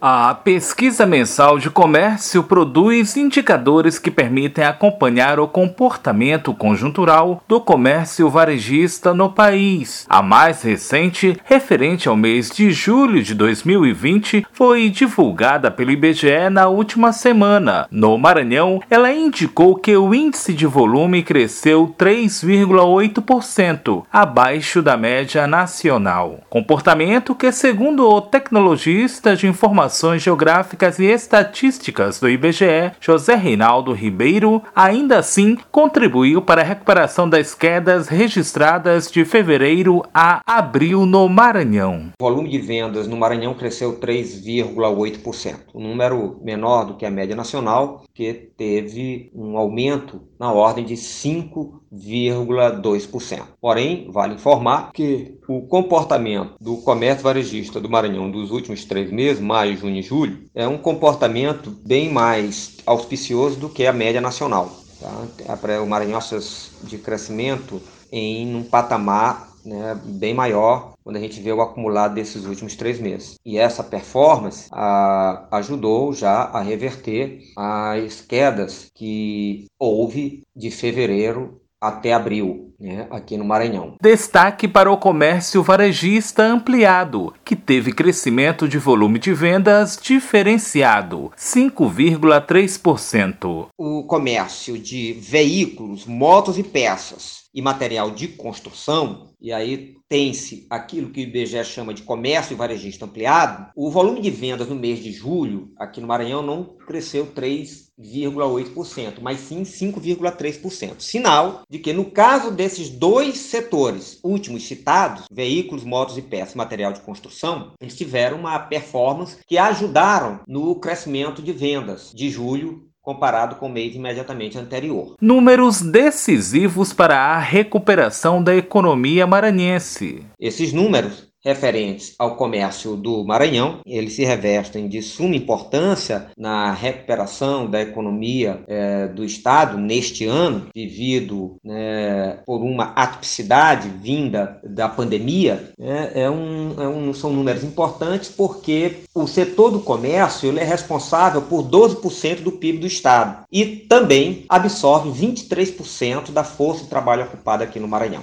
A pesquisa mensal de comércio produz indicadores que permitem acompanhar o comportamento conjuntural do comércio varejista no país. A mais recente, referente ao mês de julho de 2020, foi divulgada pelo IBGE na última semana. No Maranhão, ela indicou que o índice de volume cresceu 3,8%, abaixo da média nacional. Comportamento que, segundo o tecnologista de informação Informações Geográficas e Estatísticas do IBGE, José Reinaldo Ribeiro, ainda assim contribuiu para a recuperação das quedas registradas de fevereiro a abril no Maranhão. O volume de vendas no Maranhão cresceu 3,8%, um número menor do que a média nacional, que teve um aumento na ordem de 5,2%. Porém, vale informar que o comportamento do comércio varejista do Maranhão dos últimos três meses, maio, junho e julho, é um comportamento bem mais auspicioso do que a média nacional. Tá? O Maranhão de crescimento em um patamar né, bem maior quando a gente vê o acumulado desses últimos três meses. E essa performance a, ajudou já a reverter as quedas que houve de fevereiro até abril, né, aqui no Maranhão. Destaque para o comércio varejista ampliado, que teve crescimento de volume de vendas diferenciado, 5,3%. O comércio de veículos, motos e peças e material de construção, e aí tem-se aquilo que o IBGE chama de comércio varejista ampliado, o volume de vendas no mês de julho, aqui no Maranhão, não cresceu 3,8%, mas sim 5,3%. Sinal de que, no caso desses dois setores últimos citados, veículos, motos e peças, material de construção, eles tiveram uma performance que ajudaram no crescimento de vendas de julho comparado com o mês imediatamente anterior. Números decisivos para a recuperação da economia maranhense. Esses números referentes ao comércio do Maranhão. Eles se revestem de suma importância na recuperação da economia é, do Estado neste ano, vivido né, por uma atipicidade vinda da pandemia. É, é, um, é um, são números importantes porque o setor do comércio ele é responsável por 12% do PIB do Estado e também absorve 23% da força de trabalho ocupada aqui no Maranhão